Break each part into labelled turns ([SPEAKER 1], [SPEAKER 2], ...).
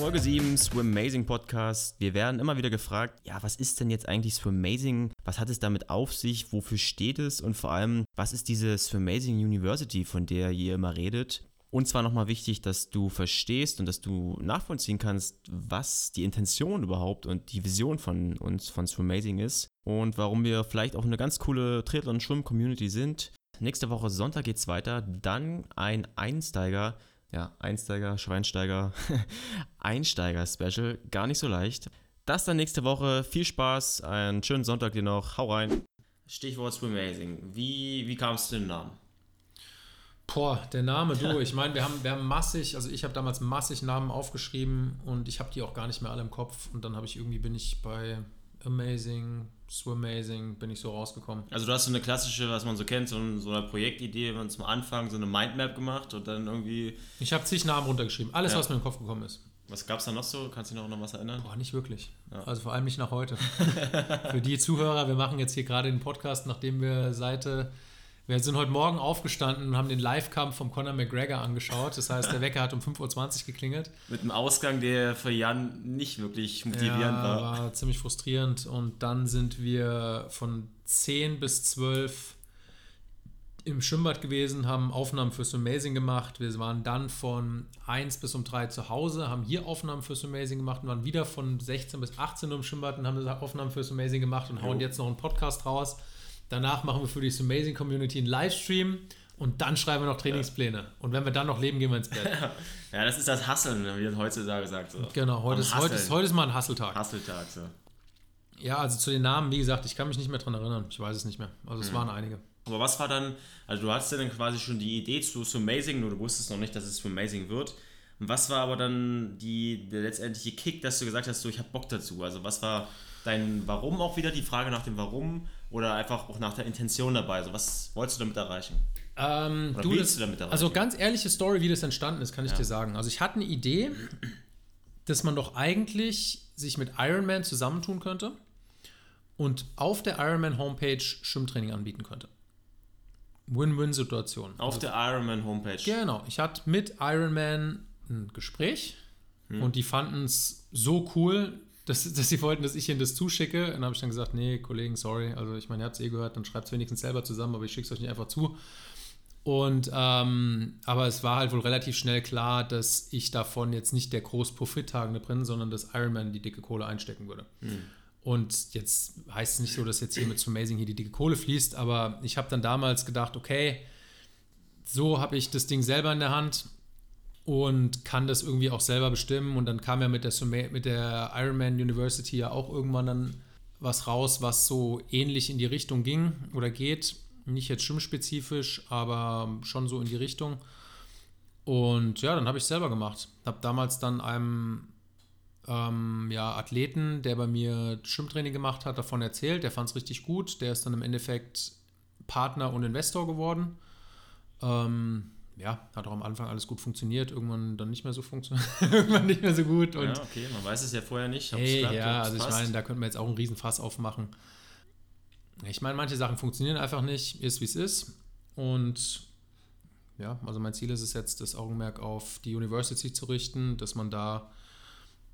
[SPEAKER 1] Folge 7 Swim Amazing Podcast. Wir werden immer wieder gefragt, ja, was ist denn jetzt eigentlich Swim Amazing? Was hat es damit auf sich? Wofür steht es? Und vor allem, was ist diese Swim Amazing University, von der ihr immer redet? Und zwar nochmal wichtig, dass du verstehst und dass du nachvollziehen kannst, was die Intention überhaupt und die Vision von uns, von Swim Amazing ist und warum wir vielleicht auch eine ganz coole Triathlon-Schwimm-Community sind. Nächste Woche Sonntag geht's weiter. Dann ein Einsteiger ja, Einsteiger, Schweinsteiger, Einsteiger-Special. Gar nicht so leicht. Das dann nächste Woche. Viel Spaß, einen schönen Sonntag dir noch. Hau rein. Stichwort Swim Amazing. Wie, wie kam es zu dem Namen?
[SPEAKER 2] Boah, der Name, du, ich meine, wir haben, wir haben massig, also ich habe damals massig Namen aufgeschrieben und ich habe die auch gar nicht mehr alle im Kopf und dann habe ich irgendwie, bin ich bei Amazing, Swimazing bin ich so rausgekommen.
[SPEAKER 1] Also du hast so eine klassische, was man so kennt, so, so eine Projektidee, man zum Anfang so eine Mindmap gemacht und dann irgendwie...
[SPEAKER 2] Ich habe zig Namen runtergeschrieben, alles, ja. was mir in den Kopf gekommen ist.
[SPEAKER 1] Was gab es da noch so? Kannst du dich noch an was erinnern?
[SPEAKER 2] Boah, nicht wirklich. Ja. Also vor allem nicht nach heute. Für die Zuhörer, wir machen jetzt hier gerade den Podcast, nachdem wir Seite wir sind heute Morgen aufgestanden und haben den Live-Kampf von Conor McGregor angeschaut. Das heißt, der Wecker hat um 5.20 Uhr geklingelt.
[SPEAKER 1] Mit einem Ausgang, der für Jan nicht wirklich motivierend ja, war.
[SPEAKER 2] war ziemlich frustrierend. Und dann sind wir von 10 bis 12 im Schwimmbad gewesen, haben Aufnahmen fürs Amazing gemacht. Wir waren dann von 1 bis um 3 zu Hause, haben hier Aufnahmen fürs Amazing gemacht und waren wieder von 16 bis 18 Uhr im Schwimmbad und haben Aufnahmen fürs Amazing gemacht und hauen jo. jetzt noch einen Podcast raus. Danach machen wir für die Amazing Community einen Livestream und dann schreiben wir noch Trainingspläne. Ja. Und wenn wir dann noch leben, gehen wir ins Bett.
[SPEAKER 1] ja, das ist das Hasseln, wie das heutzutage sagt. So.
[SPEAKER 2] Genau, heute ist, heute, ist, heute ist mal ein Hasseltag.
[SPEAKER 1] Hasseltag, so.
[SPEAKER 2] Ja, also zu den Namen, wie gesagt, ich kann mich nicht mehr dran erinnern. Ich weiß es nicht mehr. Also es mhm. waren einige.
[SPEAKER 1] Aber was war dann, also du hattest ja dann quasi schon die Idee zu Amazing, nur du wusstest noch nicht, dass es Amazing wird. Und was war aber dann die, der letztendliche Kick, dass du gesagt hast, so, ich habe Bock dazu? Also was war dein Warum auch wieder, die Frage nach dem Warum oder einfach auch nach der Intention dabei? Also was wolltest du damit erreichen?
[SPEAKER 2] Ähm, oder du, willst du damit erreichen? Also ganz ehrliche Story, wie das entstanden ist, kann ich ja. dir sagen. Also ich hatte eine Idee, dass man doch eigentlich sich mit Ironman zusammentun könnte und auf der Ironman Homepage Schwimmtraining anbieten könnte. Win-Win-Situation.
[SPEAKER 1] Auf also, der Ironman Homepage.
[SPEAKER 2] Genau. Ich hatte mit Ironman ein Gespräch hm. und die fanden es so cool, dass, dass sie wollten, dass ich ihnen das zuschicke. Und dann habe ich dann gesagt, nee, Kollegen, sorry. Also ich meine, ihr habt es eh gehört, dann schreibt es wenigstens selber zusammen, aber ich schicke es euch nicht einfach zu. Und ähm, aber es war halt wohl relativ schnell klar, dass ich davon jetzt nicht der groß Profittagende bin, sondern dass Ironman die dicke Kohle einstecken würde. Hm. Und jetzt heißt es nicht so, dass jetzt hier mit zu Amazing hier die dicke Kohle fließt, aber ich habe dann damals gedacht, okay, so habe ich das Ding selber in der Hand und kann das irgendwie auch selber bestimmen. Und dann kam ja mit der, mit der Ironman University ja auch irgendwann dann was raus, was so ähnlich in die Richtung ging oder geht. Nicht jetzt schwimmspezifisch, aber schon so in die Richtung. Und ja, dann habe ich selber gemacht. Habe damals dann einem ähm, ja, Athleten, der bei mir Schwimmtraining gemacht hat, davon erzählt. Der fand es richtig gut. Der ist dann im Endeffekt Partner und Investor geworden. Ähm, ja, hat auch am Anfang alles gut funktioniert, irgendwann dann nicht mehr so funktioniert, irgendwann nicht mehr so gut. Und
[SPEAKER 1] ja, okay, man weiß es ja vorher nicht.
[SPEAKER 2] Hey, klappt, ja, also ich meine, da könnten wir jetzt auch einen Riesenfass aufmachen. Ich meine, manche Sachen funktionieren einfach nicht, ist wie es ist. Und ja, also mein Ziel ist es jetzt, das Augenmerk auf die University zu richten, dass man da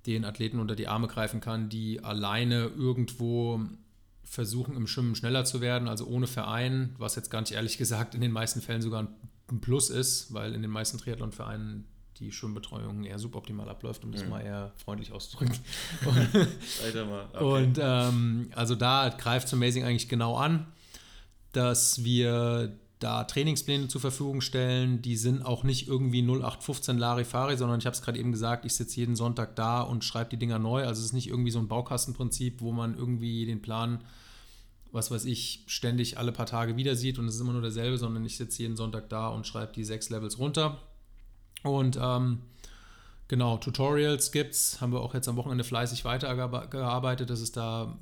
[SPEAKER 2] den Athleten unter die Arme greifen kann, die alleine irgendwo versuchen, im Schwimmen schneller zu werden, also ohne Verein, was jetzt ganz ehrlich gesagt in den meisten Fällen sogar ein ein Plus ist, weil in den meisten Triathlon-Vereinen die Schwimmbetreuung eher suboptimal abläuft, um das mhm. mal eher freundlich auszudrücken. Und, okay. und ähm, also da greift Amazing eigentlich genau an, dass wir da Trainingspläne zur Verfügung stellen. Die sind auch nicht irgendwie 0815 Larifari, sondern ich habe es gerade eben gesagt, ich sitze jeden Sonntag da und schreibe die Dinger neu. Also es ist nicht irgendwie so ein Baukastenprinzip, wo man irgendwie den Plan was weiß ich, ständig alle paar Tage wieder sieht und es ist immer nur derselbe, sondern ich sitze jeden Sonntag da und schreibe die sechs Levels runter. Und ähm, genau, Tutorials gibt's, haben wir auch jetzt am Wochenende fleißig weitergearbeitet, dass es da,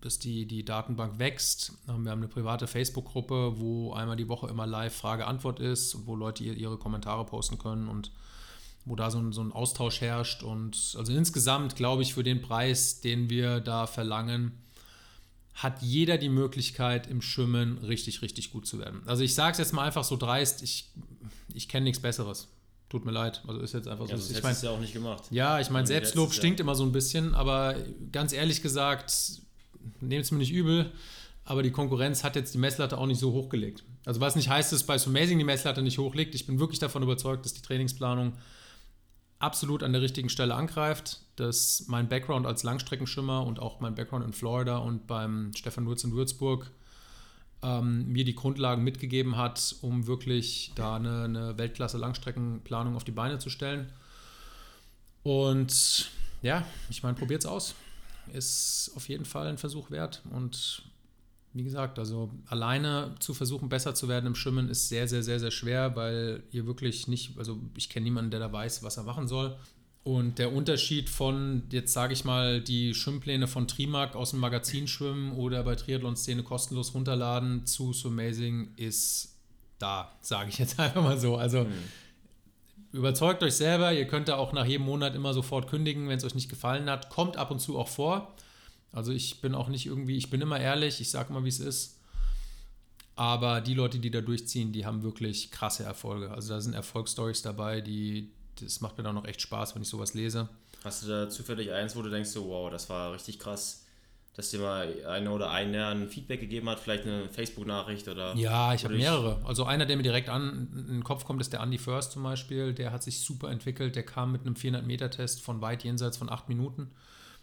[SPEAKER 2] dass die, die Datenbank wächst. Wir haben eine private Facebook-Gruppe, wo einmal die Woche immer live Frage-Antwort ist wo Leute ihre Kommentare posten können und wo da so ein, so ein Austausch herrscht. Und also insgesamt glaube ich, für den Preis, den wir da verlangen, hat jeder die Möglichkeit, im Schwimmen richtig, richtig gut zu werden. Also ich sage es jetzt mal einfach so dreist, ich, ich kenne nichts Besseres. Tut mir leid. Also ist jetzt einfach
[SPEAKER 1] Ja,
[SPEAKER 2] so.
[SPEAKER 1] das
[SPEAKER 2] ich
[SPEAKER 1] du ja auch nicht gemacht.
[SPEAKER 2] ja, ich meine, Selbstlob stinkt immer so ein bisschen, aber ganz ehrlich gesagt, nehmt es mir nicht übel, aber die Konkurrenz hat jetzt die Messlatte auch nicht so hochgelegt. Also was nicht heißt, dass bei Amazing die Messlatte nicht hochliegt. Ich bin wirklich davon überzeugt, dass die Trainingsplanung absolut an der richtigen Stelle angreift, dass mein Background als Langstreckenschwimmer und auch mein Background in Florida und beim Stefan Wurz in Würzburg ähm, mir die Grundlagen mitgegeben hat, um wirklich da eine, eine Weltklasse-Langstreckenplanung auf die Beine zu stellen. Und ja, ich meine, probiert's aus. Ist auf jeden Fall ein Versuch wert. Und wie gesagt, also alleine zu versuchen, besser zu werden im Schwimmen ist sehr, sehr, sehr, sehr schwer, weil ihr wirklich nicht, also ich kenne niemanden, der da weiß, was er machen soll. Und der Unterschied von, jetzt sage ich mal, die Schwimmpläne von Trimark aus dem Magazin schwimmen oder bei Triathlon-Szene kostenlos runterladen zu So Amazing ist da, sage ich jetzt einfach mal so. Also überzeugt euch selber, ihr könnt da auch nach jedem Monat immer sofort kündigen, wenn es euch nicht gefallen hat. Kommt ab und zu auch vor. Also ich bin auch nicht irgendwie, ich bin immer ehrlich, ich sage mal, wie es ist. Aber die Leute, die da durchziehen, die haben wirklich krasse Erfolge. Also da sind Erfolgsstories dabei, die, das macht mir dann noch echt Spaß, wenn ich sowas lese.
[SPEAKER 1] Hast du da zufällig eins, wo du denkst, so, wow, das war richtig krass, dass dir mal einer oder einer ein Feedback gegeben hat, vielleicht eine Facebook-Nachricht oder.
[SPEAKER 2] Ja, ich habe mehrere. Also einer, der mir direkt an in den Kopf kommt, ist der Andy First zum Beispiel. Der hat sich super entwickelt. Der kam mit einem 400-Meter-Test von weit jenseits von acht Minuten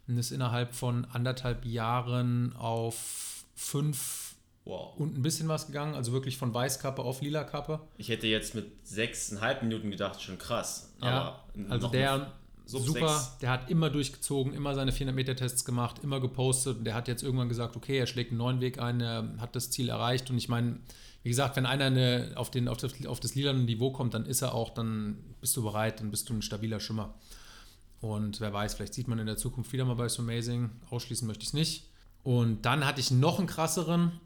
[SPEAKER 2] und ist innerhalb von anderthalb Jahren auf fünf
[SPEAKER 1] Wow.
[SPEAKER 2] und ein bisschen was gegangen. Also wirklich von Weißkappe auf lila Kappe.
[SPEAKER 1] Ich hätte jetzt mit sechseinhalb Minuten gedacht, schon krass.
[SPEAKER 2] Ja,
[SPEAKER 1] Aber
[SPEAKER 2] also der super, der hat immer durchgezogen, immer seine 400-Meter-Tests gemacht, immer gepostet und der hat jetzt irgendwann gesagt, okay, er schlägt einen neuen Weg ein, er hat das Ziel erreicht und ich meine, wie gesagt, wenn einer eine, auf, den, auf, das, auf das lilane Niveau kommt, dann ist er auch, dann bist du bereit, dann bist du ein stabiler Schimmer. Und wer weiß, vielleicht sieht man in der Zukunft wieder mal bei So Amazing, ausschließen möchte ich es nicht. Und dann hatte ich noch einen krasseren,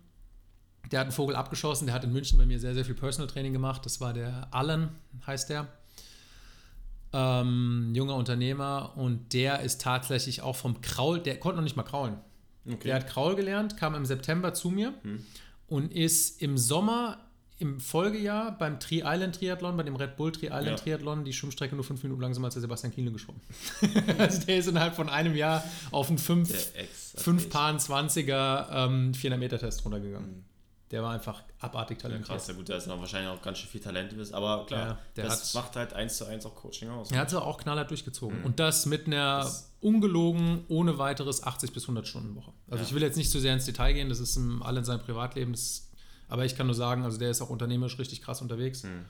[SPEAKER 2] der hat einen Vogel abgeschossen, der hat in München bei mir sehr, sehr viel Personal Training gemacht. Das war der Allen, heißt der. Ähm, junger Unternehmer und der ist tatsächlich auch vom Kraul, der konnte noch nicht mal kraulen.
[SPEAKER 1] Okay.
[SPEAKER 2] Der hat Kraul gelernt, kam im September zu mir und ist im Sommer im Folgejahr beim Tri Island Triathlon, bei dem Red Bull Tri Island
[SPEAKER 1] Ja.
[SPEAKER 2] Triathlon, die Schwimmstrecke nur fünf Minuten langsamer als der Sebastian Kienle geschwommen. also der ist innerhalb von einem Jahr auf einen fünf,
[SPEAKER 1] Ex.
[SPEAKER 2] fünf Paaren 20er ähm, 400 Meter Test runtergegangen. Der war einfach abartig
[SPEAKER 1] Ja,
[SPEAKER 2] talentiert.
[SPEAKER 1] krass, ja gut, da ist noch wahrscheinlich auch ganz schön viel Talent ist, aber klar,
[SPEAKER 2] Ja, der
[SPEAKER 1] das
[SPEAKER 2] hat-
[SPEAKER 1] macht halt eins zu eins auch Coaching aus.
[SPEAKER 2] Er hat es auch knallhart durchgezogen. Und das mit einer
[SPEAKER 1] Das-
[SPEAKER 2] ungelogen, ohne weiteres 80 bis 100 Stunden Woche. Also
[SPEAKER 1] Ja.
[SPEAKER 2] ich will jetzt nicht zu sehr ins Detail gehen, das ist im, alle in seinem Privatleben. Das, aber ich kann nur sagen, also der ist auch unternehmerisch richtig krass unterwegs
[SPEAKER 1] Hm.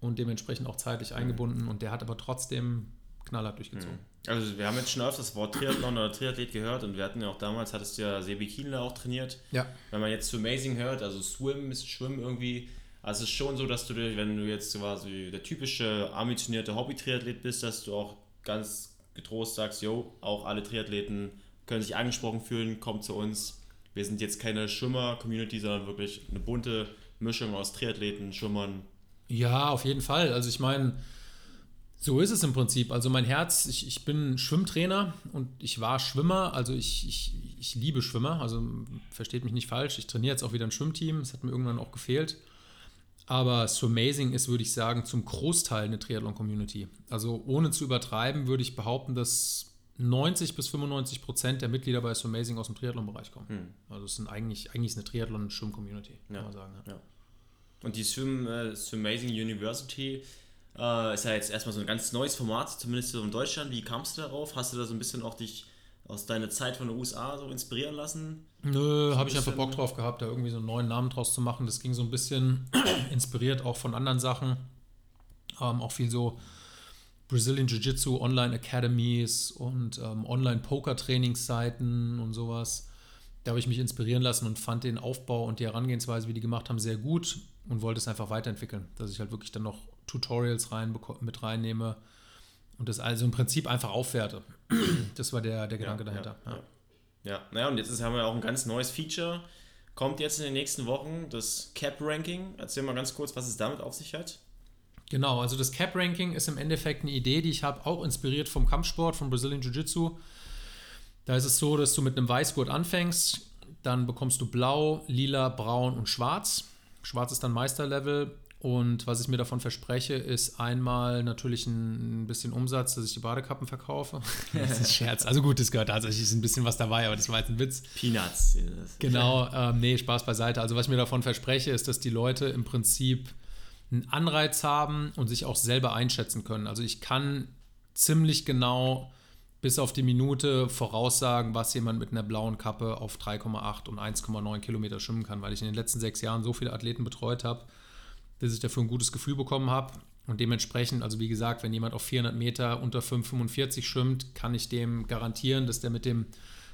[SPEAKER 2] und dementsprechend auch zeitlich eingebunden. Und der hat aber trotzdem knallhart durchgezogen.
[SPEAKER 1] Also wir haben jetzt schon öfter das Wort Triathlon oder Triathlet gehört und wir hatten ja auch damals, hattest du ja Sebi Kienle auch trainiert.
[SPEAKER 2] Ja.
[SPEAKER 1] Wenn man jetzt zu Amazing hört, also Swim ist Schwimmen irgendwie, also es ist schon so, dass du, wenn du jetzt quasi der typische ambitionierte Hobby-Triathlet bist, dass du auch ganz getrost sagst, yo, auch alle Triathleten können sich angesprochen fühlen, kommt zu uns. Wir sind jetzt keine Schwimmer-Community, sondern wirklich eine bunte Mischung aus Triathleten, Schwimmern.
[SPEAKER 2] Ja, auf jeden Fall. Also ich meine, so ist es im Prinzip. Also mein Herz, ich, ich bin Schwimmtrainer und ich war Schwimmer. Also ich, ich, ich liebe Schwimmer. Also versteht mich nicht falsch. Ich trainiere jetzt auch wieder ein Schwimmteam. Es hat mir irgendwann auch gefehlt. Aber Amazing ist, würde ich sagen, zum Großteil eine Triathlon-Community. Also ohne zu übertreiben, würde ich behaupten, dass 90 bis 95 Prozent der Mitglieder bei Amazing aus dem Triathlon-Bereich kommen.
[SPEAKER 1] Hm.
[SPEAKER 2] Also es sind eigentlich, eigentlich ist eine Triathlon-Schwimm-Community, kann
[SPEAKER 1] Ja.
[SPEAKER 2] man sagen. Ja.
[SPEAKER 1] Ja. Und die Swim, äh, Swimmazing University äh, ist ja jetzt erstmal so ein ganz neues Format, zumindest so in Deutschland. Wie kamst du darauf? Hast du da so ein bisschen auch dich aus deiner Zeit von den USA so inspirieren lassen?
[SPEAKER 2] Nö,
[SPEAKER 1] ein
[SPEAKER 2] habe ich einfach Bock drauf gehabt, da irgendwie so einen neuen Namen draus zu machen. Das ging so ein bisschen inspiriert auch von anderen Sachen. Ähm, auch viel so Brazilian Jiu-Jitsu Online Academies und ähm, Online-Poker-Trainingsseiten und sowas. Da habe ich mich inspirieren lassen und fand den Aufbau und die Herangehensweise, wie die gemacht haben, sehr gut und wollte es einfach weiterentwickeln. Dass ich halt wirklich dann noch Tutorials rein, mit reinnehme und das also im Prinzip einfach aufwerte. Das war der, der Gedanke dahinter.
[SPEAKER 1] Ja,
[SPEAKER 2] Ja.
[SPEAKER 1] ja. ja, naja, und jetzt haben wir auch ein ganz neues Feature. Kommt jetzt in den nächsten Wochen das Cap-Ranking. Erzähl mal ganz kurz, was es damit auf sich hat.
[SPEAKER 2] Genau, also das Cap-Ranking ist im Endeffekt eine Idee, die ich habe, auch inspiriert vom Kampfsport, vom Brazilian Jiu-Jitsu. Da ist es so, dass du mit einem Weißgurt anfängst dann bekommst du blau, lila, braun und schwarz. Schwarz ist dann Meisterlevel. Und was ich mir davon verspreche, ist einmal natürlich ein bisschen Umsatz, dass ich die Badekappen verkaufe. Das ist ein Scherz. Also gut, das gehört tatsächlich, ist ein bisschen was dabei, aber das war jetzt ein Witz.
[SPEAKER 1] Peanuts.
[SPEAKER 2] Genau, ähm, nee, Spaß beiseite. Also was ich mir davon verspreche, ist, dass die Leute im Prinzip einen Anreiz haben und sich auch selber einschätzen können. Also ich kann ziemlich genau bis auf die Minute voraussagen, was jemand mit einer blauen Kappe auf 3,8 und 1,9 Kilometer schwimmen kann, weil ich in den letzten sechs Jahren so viele Athleten betreut habe, dass ich dafür ein gutes Gefühl bekommen habe. Und dementsprechend, also wie gesagt, wenn jemand auf 400 Meter unter 5,45 schwimmt, kann ich dem garantieren, dass der mit dem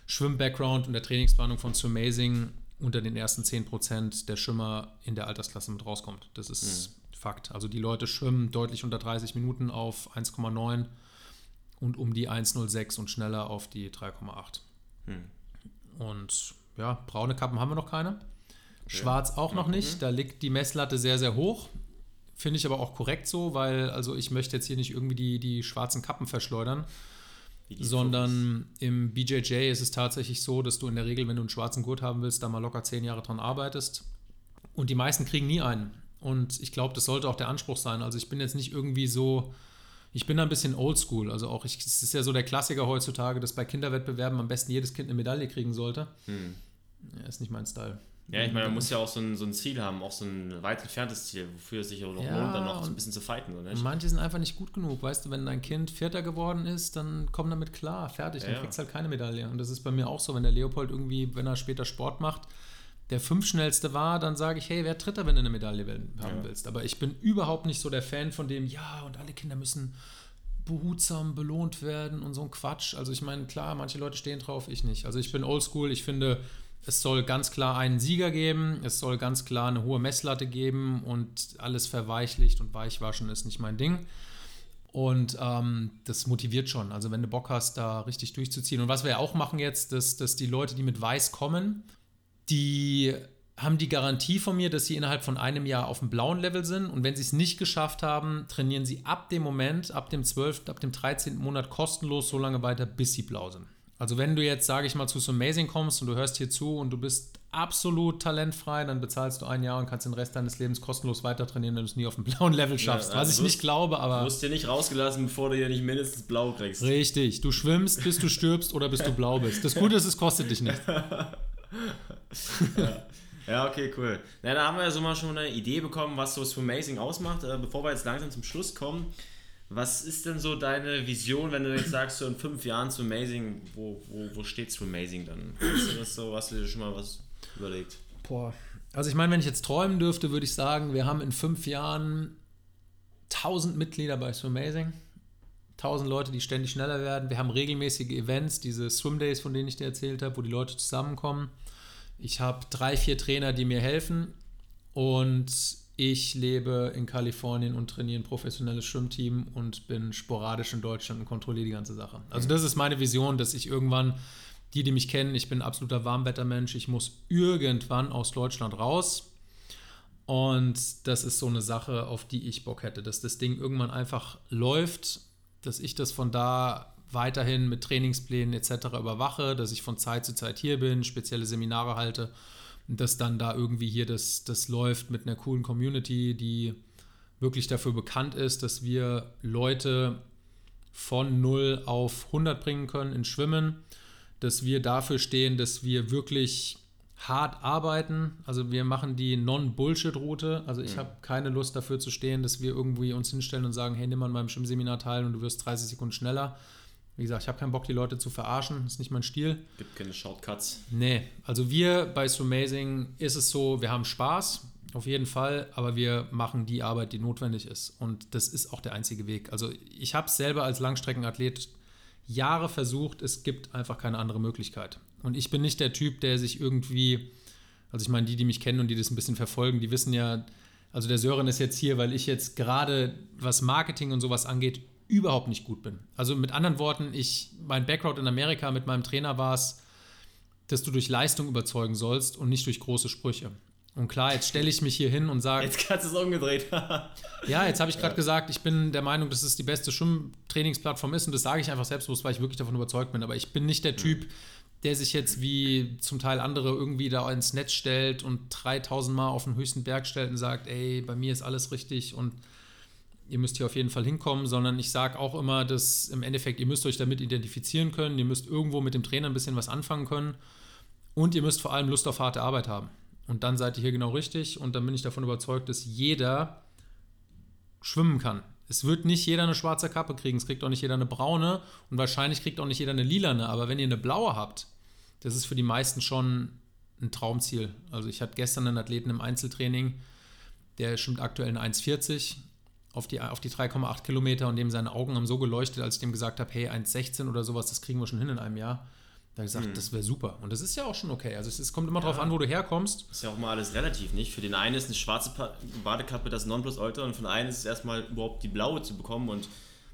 [SPEAKER 2] Schwimm-Background und der Trainingsplanung von Swimmazing unter den ersten 10% der Schwimmer in der Altersklasse mit rauskommt. Das ist mhm. Fakt. Also die Leute schwimmen deutlich unter 30 Minuten auf 1,9 und um die 1,06 und schneller auf die 3,8. Hm. Und ja, braune Kappen haben wir noch keine. Schwarz auch noch nicht. Da liegt die Messlatte sehr, sehr hoch. Finde ich aber auch korrekt so, weil also ich möchte jetzt hier nicht irgendwie die, die schwarzen Kappen verschleudern, sondern Fokus. im BJJ ist es tatsächlich so, dass du in der Regel, wenn du einen schwarzen Gurt haben willst, da mal locker zehn Jahre dran arbeitest. Und die meisten kriegen nie einen. Und ich glaube, das sollte auch der Anspruch sein. Also ich bin jetzt nicht irgendwie so, ich bin da ein bisschen oldschool. Also auch, ich, es ist ja so der Klassiker heutzutage, dass bei Kinderwettbewerben am besten jedes Kind eine Medaille kriegen sollte. Hm. Ja, ist nicht mein Style.
[SPEAKER 1] Ja, ich meine, man muss ja auch so ein, so ein Ziel haben, auch so ein weit entferntes Ziel, wofür es sich auch noch ja, lohnt, dann noch so ein bisschen zu fighten. So,
[SPEAKER 2] nicht? Manche sind einfach nicht gut genug. Weißt du, wenn dein Kind Vierter geworden ist, dann komm damit klar, fertig, ja, dann kriegst du halt keine Medaille. Und das ist bei mir auch so, wenn der Leopold irgendwie, wenn er später Sport macht, der fünfschnellste war, dann sage ich, hey, wer Dritter, wenn du eine Medaille haben ja. willst. Aber ich bin überhaupt nicht so der Fan von dem, ja, und alle Kinder müssen behutsam belohnt werden und so ein Quatsch. Also ich meine, klar, manche Leute stehen drauf, ich nicht. Also ich bin oldschool, ich finde, es soll ganz klar einen Sieger geben, es soll ganz klar eine hohe Messlatte geben und alles verweichlicht und weichwaschen ist nicht mein Ding. Und ähm, das motiviert schon. Also wenn du Bock hast, da richtig durchzuziehen. Und was wir ja auch machen jetzt, dass, dass die Leute, die mit Weiß kommen, die haben die Garantie von mir, dass sie innerhalb von einem Jahr auf dem blauen Level sind. Und wenn sie es nicht geschafft haben, trainieren sie ab dem Moment, ab dem 12., ab dem 13. Monat kostenlos so lange weiter, bis sie blau sind. Also wenn du jetzt, sage ich mal, zu so Amazing kommst und du hörst hier zu und du bist absolut talentfrei, dann bezahlst du ein Jahr und kannst den Rest deines Lebens kostenlos weiter trainieren, wenn du es nie auf dem blauen Level schaffst. Ja, also was ich nicht glaube, aber.
[SPEAKER 1] Du wirst dir nicht rausgelassen, bevor du hier nicht mindestens blau kriegst.
[SPEAKER 2] Richtig. Du schwimmst, bis du stirbst oder bis du blau bist. Das Gute ist, es kostet dich nicht.
[SPEAKER 1] ja. Ja, okay, cool. Na, da haben wir ja so mal schon eine Idee bekommen, was so Swimmazing ausmacht. Äh, bevor wir jetzt langsam zum Schluss kommen, was ist denn so deine Vision, wenn du jetzt sagst, so in fünf Jahren Swimmazing, wo, wo, wo steht Swimmazing dann? Ist das so, hast du dir schon mal was überlegt?
[SPEAKER 2] Boah, also ich meine, wenn ich jetzt träumen dürfte, würde ich sagen, wir haben in fünf Jahren 1000 Mitglieder bei Swimmazing. 1000 Leute, die ständig schneller werden. Wir haben regelmäßige Events, diese Swim Days, von denen ich dir erzählt habe, wo die Leute zusammenkommen. Ich habe drei, vier Trainer, die mir helfen und ich lebe in Kalifornien und trainiere ein professionelles Schwimmteam und bin sporadisch in Deutschland und kontrolliere die ganze Sache. Also das ist meine Vision, dass ich irgendwann, die, die mich kennen, ich bin ein absoluter Warmwettermensch, ich muss irgendwann aus Deutschland raus. Und das ist so eine Sache, auf die ich Bock hätte, dass das Ding irgendwann einfach läuft, dass ich das von da weiterhin mit Trainingsplänen etc. überwache, dass ich von Zeit zu Zeit hier bin, spezielle Seminare halte und dass dann da irgendwie hier das, das läuft mit einer coolen Community, die wirklich dafür bekannt ist, dass wir Leute von 0 auf 100 bringen können in Schwimmen, dass wir dafür stehen, dass wir wirklich hart arbeiten. Also wir machen die Non-Bullshit-Route. Also ich mhm. habe keine Lust dafür zu stehen, dass wir irgendwie uns hinstellen und sagen, hey, nimm an meinem Schwimmseminar teil und du wirst 30 Sekunden schneller. Wie gesagt, ich habe keinen Bock, die Leute zu verarschen. Das ist nicht mein Stil.
[SPEAKER 1] Gibt keine Shortcuts.
[SPEAKER 2] Nee, also wir bei Amazing ist es so, wir haben Spaß, auf jeden Fall, aber wir machen die Arbeit, die notwendig ist. Und das ist auch der einzige Weg. Also ich habe es selber als Langstreckenathlet Jahre versucht, es gibt einfach keine andere Möglichkeit. Und ich bin nicht der Typ, der sich irgendwie, also ich meine, die, die mich kennen und die das ein bisschen verfolgen, die wissen ja, also der Sören ist jetzt hier, weil ich jetzt gerade, was Marketing und sowas angeht, überhaupt nicht gut bin. Also mit anderen Worten, ich, mein Background in Amerika mit meinem Trainer war es, dass du durch Leistung überzeugen sollst und nicht durch große Sprüche. Und klar, jetzt stelle ich mich hier hin und sage.
[SPEAKER 1] Jetzt du es umgedreht.
[SPEAKER 2] ja, jetzt habe ich gerade ja. gesagt, ich bin der Meinung, dass es die beste Schwimmtrainingsplattform ist und das sage ich einfach selbstbewusst, weil ich wirklich davon überzeugt bin. Aber ich bin nicht der Typ, der sich jetzt wie zum Teil andere irgendwie da ins Netz stellt und 3000 Mal auf den höchsten Berg stellt und sagt, ey, bei mir ist alles richtig und ihr müsst hier auf jeden Fall hinkommen, sondern ich sage auch immer, dass im Endeffekt, ihr müsst euch damit identifizieren können, ihr müsst irgendwo mit dem Trainer ein bisschen was anfangen können und ihr müsst vor allem Lust auf harte Arbeit haben. Und dann seid ihr hier genau richtig und dann bin ich davon überzeugt, dass jeder schwimmen kann. Es wird nicht jeder eine schwarze Kappe kriegen, es kriegt auch nicht jeder eine braune und wahrscheinlich kriegt auch nicht jeder eine lilane, aber wenn ihr eine blaue habt, das ist für die meisten schon ein Traumziel. Also ich hatte gestern einen Athleten im Einzeltraining, der schwimmt aktuell eine 1,40 auf die, auf die 3,8 Kilometer und dem seine Augen haben so geleuchtet, als ich dem gesagt habe, hey, 1,16 oder sowas, das kriegen wir schon hin in einem Jahr. Da habe ich gesagt, hm. das wäre super. Und das ist ja auch schon okay. Also es, es kommt immer ja. darauf an, wo du herkommst.
[SPEAKER 1] Ist ja auch mal alles relativ, nicht? Für den einen ist eine schwarze Badekappe das Nonplusultra und für den einen ist es erstmal überhaupt die blaue zu bekommen und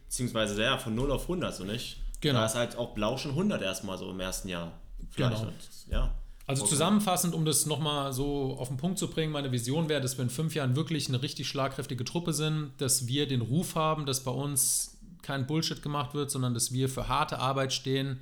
[SPEAKER 1] beziehungsweise ja, von 0 auf 100 so nicht. Genau. Da ist halt auch blau schon 100 erstmal so im ersten Jahr.
[SPEAKER 2] Vielleicht. Genau. ja. Also zusammenfassend, um das nochmal so auf den Punkt zu bringen, meine Vision wäre, dass wir in fünf Jahren wirklich eine richtig schlagkräftige Truppe sind, dass wir den Ruf haben, dass bei uns kein Bullshit gemacht wird, sondern dass wir für harte Arbeit stehen,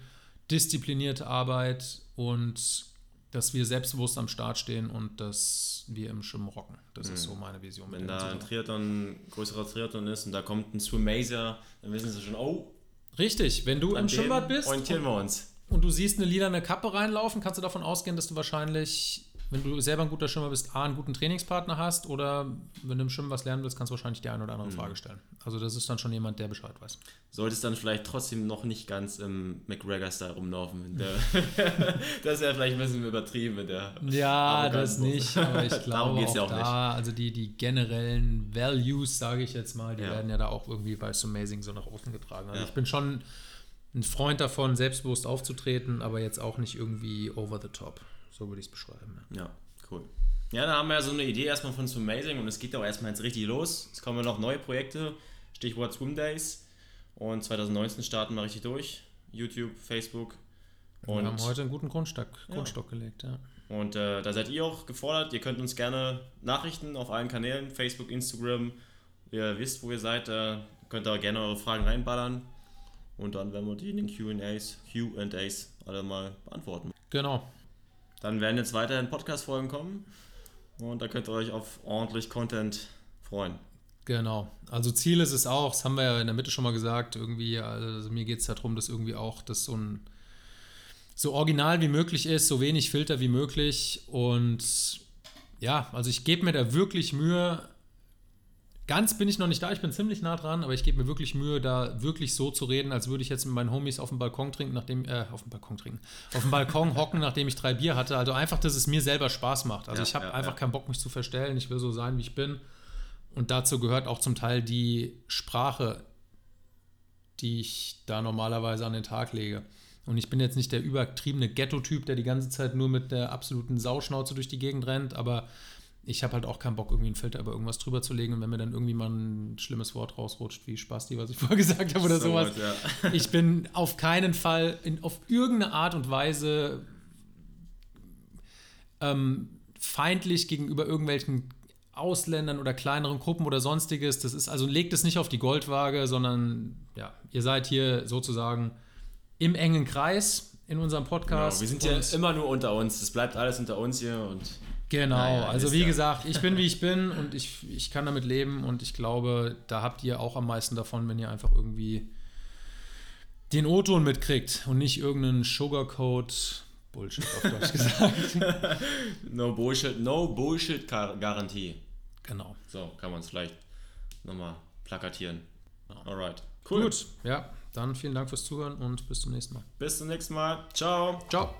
[SPEAKER 2] disziplinierte Arbeit und dass wir selbstbewusst am Start stehen und dass wir im Schwimmen rocken. Das mhm. ist so meine Vision.
[SPEAKER 1] Wenn da ein Triathlon, größerer Triathlon ist und da kommt ein Swimmazer, dann wissen sie schon, oh.
[SPEAKER 2] Richtig, wenn du im Schwimmbad bist.
[SPEAKER 1] Orientieren wir uns
[SPEAKER 2] und du siehst eine lilane Kappe reinlaufen, kannst du davon ausgehen, dass du wahrscheinlich, wenn du selber ein guter Schwimmer bist, A, einen guten Trainingspartner hast oder wenn du im Schwimmen was lernen willst, kannst du wahrscheinlich die eine oder andere mhm. Frage stellen. Also das ist dann schon jemand, der Bescheid weiß.
[SPEAKER 1] Solltest dann vielleicht trotzdem noch nicht ganz im McGregor-Style rumlaufen. das ist ja vielleicht ein bisschen übertrieben mit der
[SPEAKER 2] Ja, das nicht, aber ich glaube auch, ja auch da, nicht. also die, die generellen Values, sage ich jetzt mal, die ja. werden ja da auch irgendwie bei Amazing so nach außen getragen. Also ja. ich bin schon ein Freund davon, selbstbewusst aufzutreten, aber jetzt auch nicht irgendwie over the top. So würde ich es beschreiben.
[SPEAKER 1] Ja. ja, cool. Ja, da haben wir ja so eine Idee erstmal von Amazing und es geht auch erstmal jetzt richtig los. Es kommen noch neue Projekte, Stichwort Swim Days. Und 2019 starten wir richtig durch. YouTube, Facebook.
[SPEAKER 2] Und wir haben heute einen guten Grundstock, Grundstock ja. gelegt, ja.
[SPEAKER 1] Und äh, da seid ihr auch gefordert. Ihr könnt uns gerne Nachrichten auf allen Kanälen, Facebook, Instagram. Ihr wisst, wo ihr seid. Äh, könnt da gerne eure Fragen reinballern. Und dann werden wir die in den QAs, QAs alle mal beantworten.
[SPEAKER 2] Genau.
[SPEAKER 1] Dann werden jetzt weiterhin Podcast-Folgen kommen. Und da könnt ihr euch auf ordentlich Content freuen.
[SPEAKER 2] Genau. Also Ziel ist es auch, das haben wir ja in der Mitte schon mal gesagt, irgendwie, also mir geht es darum, dass irgendwie auch das so ein so original wie möglich ist, so wenig Filter wie möglich. Und ja, also ich gebe mir da wirklich Mühe, Ganz bin ich noch nicht da, ich bin ziemlich nah dran, aber ich gebe mir wirklich Mühe, da wirklich so zu reden, als würde ich jetzt mit meinen Homies auf dem Balkon trinken, nachdem, äh, auf dem Balkon trinken, auf dem Balkon hocken, nachdem ich drei Bier hatte. Also einfach, dass es mir selber Spaß macht. Also ja, ich habe ja, einfach ja. keinen Bock, mich zu verstellen. Ich will so sein, wie ich bin. Und dazu gehört auch zum Teil die Sprache, die ich da normalerweise an den Tag lege. Und ich bin jetzt nicht der übertriebene Ghetto-Typ, der die ganze Zeit nur mit der absoluten Sauschnauze durch die Gegend rennt, aber ich habe halt auch keinen Bock, irgendwie einen Filter über irgendwas drüber zu legen. Und wenn mir dann irgendwie mal ein schlimmes Wort rausrutscht, wie Spasti, was ich vorher gesagt habe oder so sowas. Ja. Ich bin auf keinen Fall in, auf irgendeine Art und Weise ähm, feindlich gegenüber irgendwelchen Ausländern oder kleineren Gruppen oder sonstiges. Das ist also legt es nicht auf die Goldwaage, sondern ja, ihr seid hier sozusagen im engen Kreis in unserem Podcast.
[SPEAKER 1] Genau, wir sind ja immer nur unter uns. Es bleibt alles unter uns hier und
[SPEAKER 2] Genau, naja, also wie gesagt, ich bin wie ich bin und ich, ich kann damit leben und ich glaube, da habt ihr auch am meisten davon, wenn ihr einfach irgendwie den O-Ton mitkriegt und nicht irgendeinen Sugarcoat Bullshit auf Deutsch gesagt.
[SPEAKER 1] no Bullshit, no Bullshit Garantie.
[SPEAKER 2] Genau.
[SPEAKER 1] So kann man es vielleicht nochmal plakatieren.
[SPEAKER 2] Alright. Cool. Gut, ja, dann vielen Dank fürs Zuhören und bis zum nächsten Mal.
[SPEAKER 1] Bis zum nächsten Mal. Ciao.
[SPEAKER 2] Ciao.